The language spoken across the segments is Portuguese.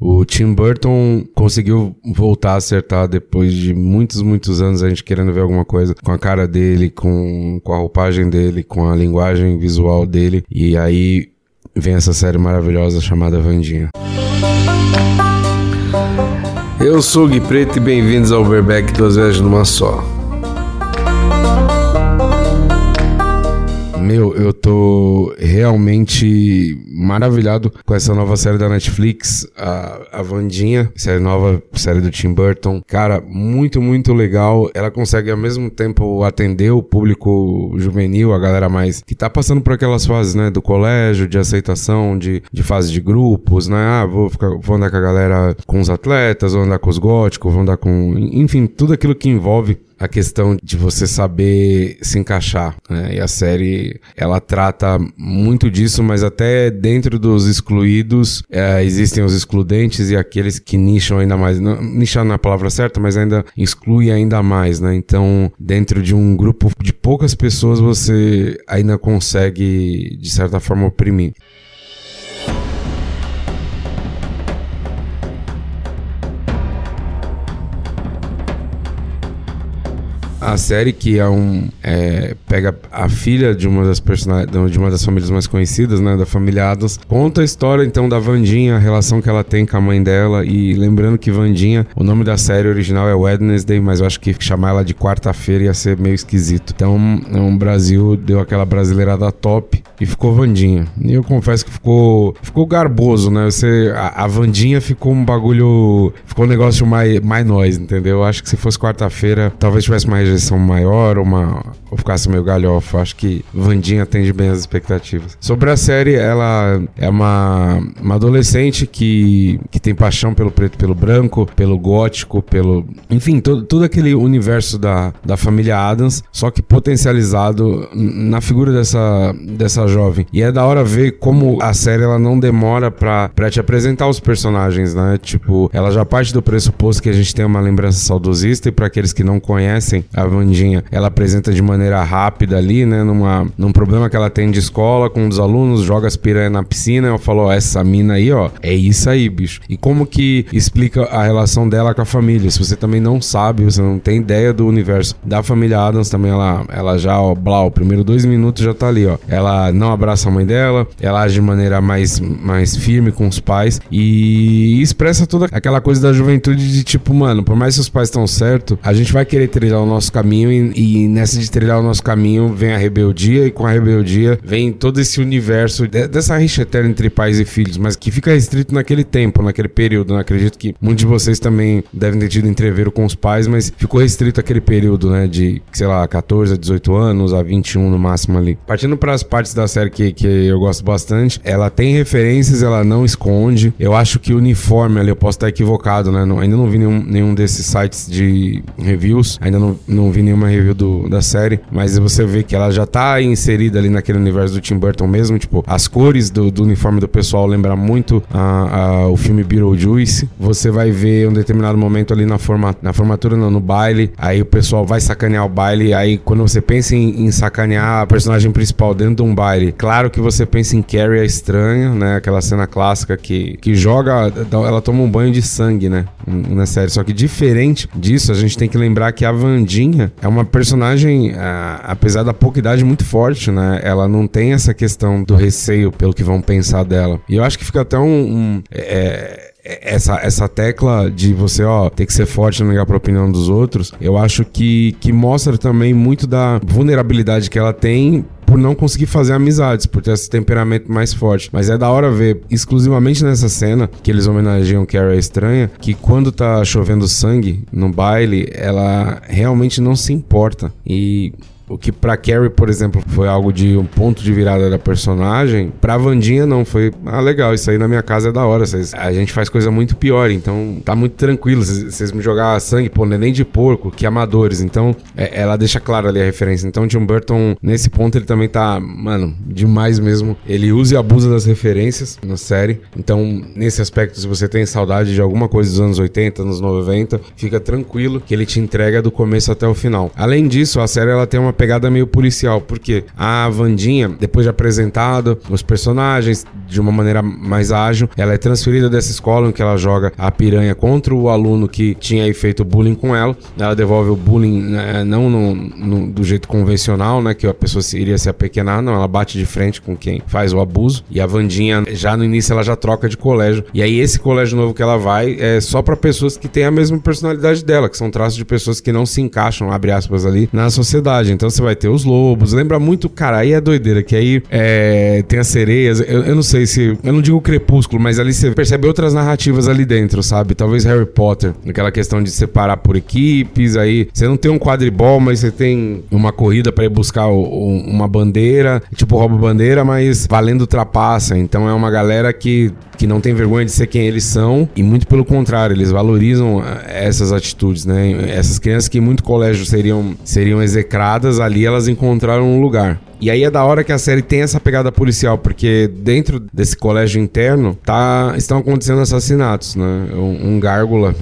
O Tim Burton conseguiu voltar a acertar depois de muitos, muitos anos a gente querendo ver alguma coisa com a cara dele, com, com a roupagem dele, com a linguagem visual dele. E aí vem essa série maravilhosa chamada Vandinha. Eu sou o Gui Preto e bem-vindos ao Overback duas vezes numa só. Meu, eu tô realmente maravilhado com essa nova série da Netflix, a, a Vandinha, série nova, série do Tim Burton. Cara, muito, muito legal. Ela consegue ao mesmo tempo atender o público juvenil, a galera mais que tá passando por aquelas fases, né, do colégio, de aceitação, de, de fase de grupos, né? Ah, vou, ficar, vou andar com a galera, com os atletas, vou andar com os góticos, vou andar com. Enfim, tudo aquilo que envolve a questão de você saber se encaixar. Né? E a série ela trata muito disso, mas até dentro dos excluídos é, existem os excludentes e aqueles que nicham ainda mais. Não, nichar na palavra certa, mas ainda exclui ainda mais, né? Então, dentro de um grupo de poucas pessoas, você ainda consegue, de certa forma, oprimir. A série que é um é, pega a filha de uma das personagens de uma das famílias mais conhecidas, né, da família Adams, conta a história então da Vandinha, a relação que ela tem com a mãe dela e lembrando que Vandinha, o nome da série original é Wednesday, mas eu acho que chamar ela de quarta-feira ia ser meio esquisito. Então, o Brasil deu aquela brasileirada top e ficou Vandinha. E eu confesso que ficou ficou garboso, né? Você a, a Vandinha ficou um bagulho, ficou um negócio mais mais nós, entendeu? Eu acho que se fosse quarta-feira, talvez tivesse mais rejeição maior, uma, ou ficasse meio galhofa. Acho que Vandinha atende bem as expectativas. Sobre a série, ela é uma, uma adolescente que, que tem paixão pelo preto pelo branco, pelo gótico, pelo. Enfim, todo, todo aquele universo da, da família Adams, só que potencializado na figura dessa, dessa jovem. E é da hora ver como a série ela não demora pra, pra te apresentar os personagens, né? Tipo, ela já parte do pressuposto que a gente tem uma lembrança saudosista e para aqueles que não conhecem, a Vandinha, ela apresenta de maneira rápida ali, né, numa, num problema que ela tem de escola com os alunos, joga as piranhas na piscina, ela falou, essa mina aí, ó, é isso aí, bicho. E como que explica a relação dela com a família? Se você também não sabe, você não tem ideia do universo da família Adams, também ela, ela já, ó, blau, primeiro dois minutos já tá ali, ó. Ela não abraça a mãe dela, ela age de maneira mais, mais firme com os pais e expressa toda aquela coisa da juventude de tipo, mano, por mais que os pais estão certo, a gente vai querer trilhar o nosso caminho e, e, nessa de trilhar o nosso caminho vem a rebeldia e com a rebeldia vem todo esse universo de, dessa rixa eterna entre pais e filhos, mas que fica restrito naquele tempo, naquele período. Né? Acredito que muitos de vocês também devem ter tido entreveiro com os pais, mas ficou restrito aquele período, né, de, sei lá, 14 a 18 anos, a 21 no máximo ali. Partindo para as partes da série que, que eu gosto bastante, ela tem referências, ela não esconde. Eu acho que o uniforme ali, eu posso estar equivocado, né? Não, ainda não vi nenhum, nenhum desses sites de reviews, ainda não, não vi nenhuma review do, da série, mas você vê que ela já tá inserida ali naquele universo do Tim Burton mesmo, tipo, as cores do, do uniforme do pessoal lembram muito a, a, o filme Beetlejuice. Você vai ver um determinado momento ali na, forma, na formatura, não, no baile, aí o pessoal vai sacanear o baile, aí quando você pensa em, em sacanear a personagem principal dentro de um baile, claro que você pensa em Carrie a Estranha, né, aquela cena clássica que, que joga, ela toma um banho de sangue, né, na série, só que diferente disso, a gente tem que lembrar que a Vandinha é uma personagem, a, apesar da pouca idade, muito forte, né? Ela não tem essa questão do receio pelo que vão pensar dela. E eu acho que fica até um. um é, é essa, essa tecla de você, ó, ter que ser forte não ligar pra opinião dos outros, eu acho que, que mostra também muito da vulnerabilidade que ela tem por não conseguir fazer amizades, por ter esse temperamento mais forte. Mas é da hora ver, exclusivamente nessa cena, que eles homenageiam Carrie a Estranha, que quando tá chovendo sangue no baile, ela realmente não se importa. E o que pra Carrie, por exemplo, foi algo de um ponto de virada da personagem, pra Vandinha não. Foi, ah, legal, isso aí na minha casa é da hora. Cês, a gente faz coisa muito pior, então tá muito tranquilo. Vocês me jogar sangue, pô, nem de porco, que amadores. Então, é, ela deixa clara ali a referência. Então, Tim Burton, nesse ponto, ele também tá, mano, demais mesmo. Ele usa e abusa das referências na série. Então, nesse aspecto, se você tem saudade de alguma coisa dos anos 80, anos 90, fica tranquilo que ele te entrega do começo até o final. Além disso, a série ela tem uma pegada meio policial, porque a Vandinha, depois de apresentado os personagens de uma maneira mais ágil, ela é transferida dessa escola em que ela joga a piranha contra o aluno que tinha feito bullying com ela. Ela devolve o bullying né, não no, no, do jeito convencional, né, que a pessoa iria se apequenar, não, ela bate de frente com quem faz o abuso. E a Vandinha, já no início, ela já troca de colégio. E aí esse colégio novo que ela vai é só para pessoas que têm a mesma personalidade dela, que são traços de pessoas que não se encaixam, abre aspas ali, na sociedade. Então você vai ter os lobos, lembra muito, cara, aí é doideira, que aí é, tem as sereias, eu, eu, não sei se, eu não digo crepúsculo, mas ali você percebe outras narrativas ali dentro, sabe? Talvez Harry Potter, aquela questão de separar por equipes, aí você não tem um quadribol, mas você tem uma corrida para ir buscar o, o, uma bandeira, tipo rouba bandeira, mas valendo ultrapassa. Então é uma galera que que não tem vergonha de ser quem eles são e muito pelo contrário, eles valorizam eh, essas atitudes, né? Essas crianças que em muito colégio seriam seriam execradas, ali elas encontraram um lugar. E aí é da hora que a série tem essa pegada policial, porque dentro desse colégio interno tá, estão acontecendo assassinatos, né? Um, um gárgula,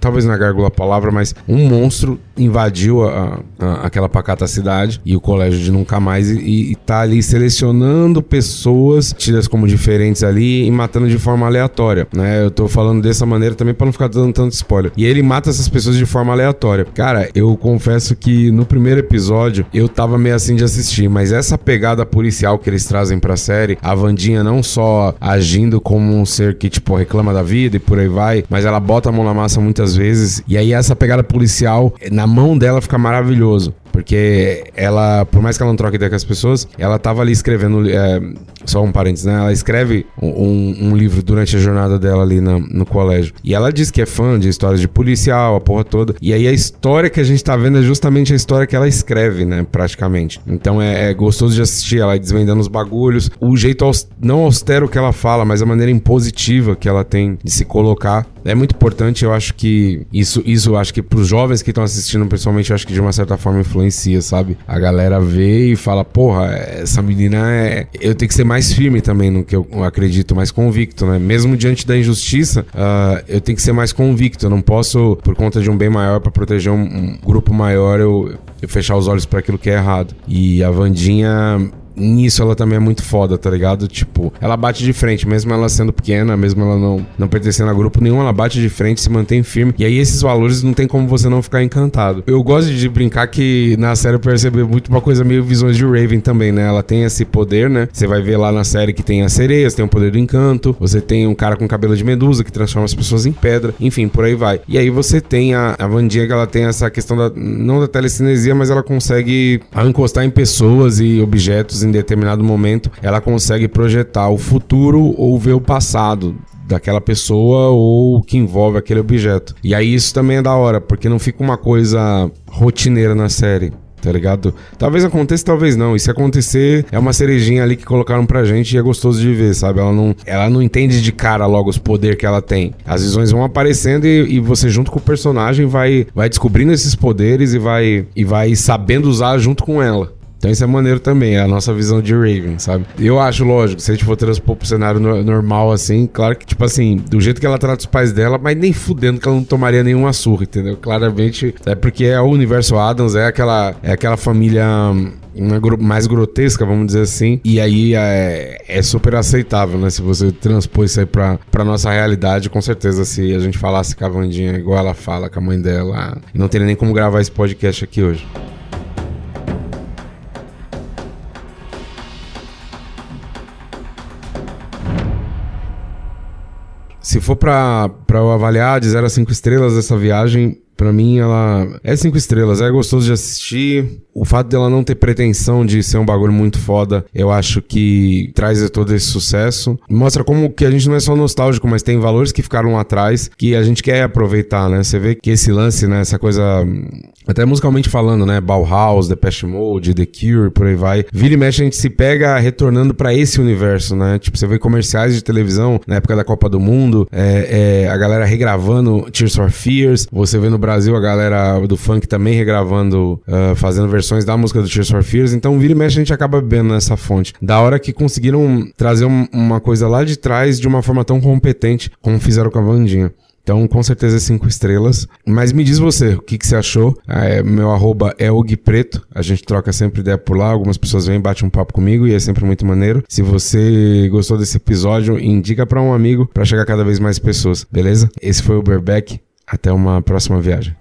talvez não é gárgula a palavra, mas um monstro invadiu a, a, aquela pacata cidade e o colégio de nunca mais e, e tá ali selecionando pessoas tidas como diferentes ali e matando de forma aleatória, né? Eu tô falando dessa maneira também para não ficar dando tanto spoiler. E ele mata essas pessoas de forma aleatória. Cara, eu confesso que no primeiro episódio eu tava meio assim de assistir, mas essa pegada policial que eles trazem pra série, a Vandinha não só agindo como um ser que, tipo, reclama da vida e por aí vai, mas ela bota a mão na massa muitas vezes. E aí essa pegada policial, na mão dela fica maravilhoso. Porque ela, por mais que ela não troque ideia com as pessoas, ela tava ali escrevendo. É, só um parênteses, né? Ela escreve um, um livro durante a jornada dela ali no, no colégio. E ela diz que é fã de histórias de policial, a porra toda. E aí a história que a gente tá vendo é justamente a história que ela escreve, né? Praticamente. Então é, é gostoso de assistir ela desvendando os bagulhos. O jeito não austero que ela fala, mas a maneira impositiva que ela tem de se colocar. É muito importante, eu acho que isso, isso acho que pros jovens que estão assistindo, principalmente, eu acho que de uma certa forma influencia, sabe? A galera vê e fala, porra, essa menina é. Eu tenho que ser mais firme também no que eu acredito, mais convicto, né? Mesmo diante da injustiça, uh, eu tenho que ser mais convicto. Eu não posso, por conta de um bem maior, para proteger um, um, grupo maior, eu, eu fechar os olhos para aquilo que é errado. E a Vandinha nisso ela também é muito foda, tá ligado? Tipo, ela bate de frente, mesmo ela sendo pequena, mesmo ela não, não pertencendo a grupo nenhum, ela bate de frente, se mantém firme. E aí esses valores não tem como você não ficar encantado. Eu gosto de brincar que na série eu percebi muito uma coisa meio visões de Raven também, né? Ela tem esse poder, né? Você vai ver lá na série que tem as sereias, tem o poder do encanto, você tem um cara com cabelo de medusa que transforma as pessoas em pedra, enfim, por aí vai. E aí você tem a, a Vandinha que ela tem essa questão da, não da telecinesia, mas ela consegue encostar em pessoas e objetos em determinado momento, ela consegue projetar o futuro ou ver o passado daquela pessoa ou que envolve aquele objeto. E aí isso também é da hora, porque não fica uma coisa rotineira na série tá ligado? Talvez aconteça, talvez não. E se acontecer, é uma cerejinha ali que colocaram pra gente e é gostoso de ver, sabe? Ela não, ela não entende de cara logo os poderes que ela tem. As visões vão aparecendo e, e, você, junto com o personagem, vai, vai descobrindo esses poderes e vai, e vai sabendo usar junto com ela. Então isso é maneiro também, é a nossa visão de Raven, sabe? Eu acho, lógico, se a gente for transpor pro cenário no normal assim, claro que, tipo assim, do jeito que ela trata os pais dela, mas nem fudendo que ela não tomaria nenhuma surra, entendeu? Claramente, é porque é o universo Adams, é aquela, é aquela família mais grotesca, vamos dizer assim. E aí é, é, super aceitável, né? Se você transpor isso aí pra, pra nossa realidade, com certeza, se a gente falasse com a Vandinha igual ela fala com a mãe dela, não teria nem como gravar esse podcast aqui hoje. For eu avaliar de 0 a 5 estrelas essa viagem, Pra mim, ela é cinco estrelas, é gostoso de assistir. O fato dela não ter pretensão de ser um bagulho muito foda, eu acho que traz todo esse sucesso. Mostra como que a gente não é só nostálgico, mas tem valores que ficaram lá atrás que a gente quer aproveitar, né? Você vê que esse lance, né? Essa coisa até musicalmente falando, né? Bauhaus, Depeche Mode, The Cure, por aí vai. Vira e mexe, a gente se pega retornando para esse universo, né? Tipo, você vê comerciais de televisão na época da Copa do Mundo, é, é, a galera regravando Tears for Fears. Você vê no Brasil a galera do funk também regravando, uh, fazendo versões da música do Tears for Fears. Então, vira e mexe, a gente acaba bebendo nessa fonte. Da hora que conseguiram trazer um, uma coisa lá de trás de uma forma tão competente como fizeram com a Vandinha. Então, com certeza, cinco estrelas. Mas me diz você, o que, que você achou? É, meu arroba é Preto. A gente troca sempre ideia por lá. Algumas pessoas vêm, batem um papo comigo e é sempre muito maneiro. Se você gostou desse episódio, indica para um amigo para chegar cada vez mais pessoas, beleza? Esse foi o Berbeck. Até uma próxima viagem.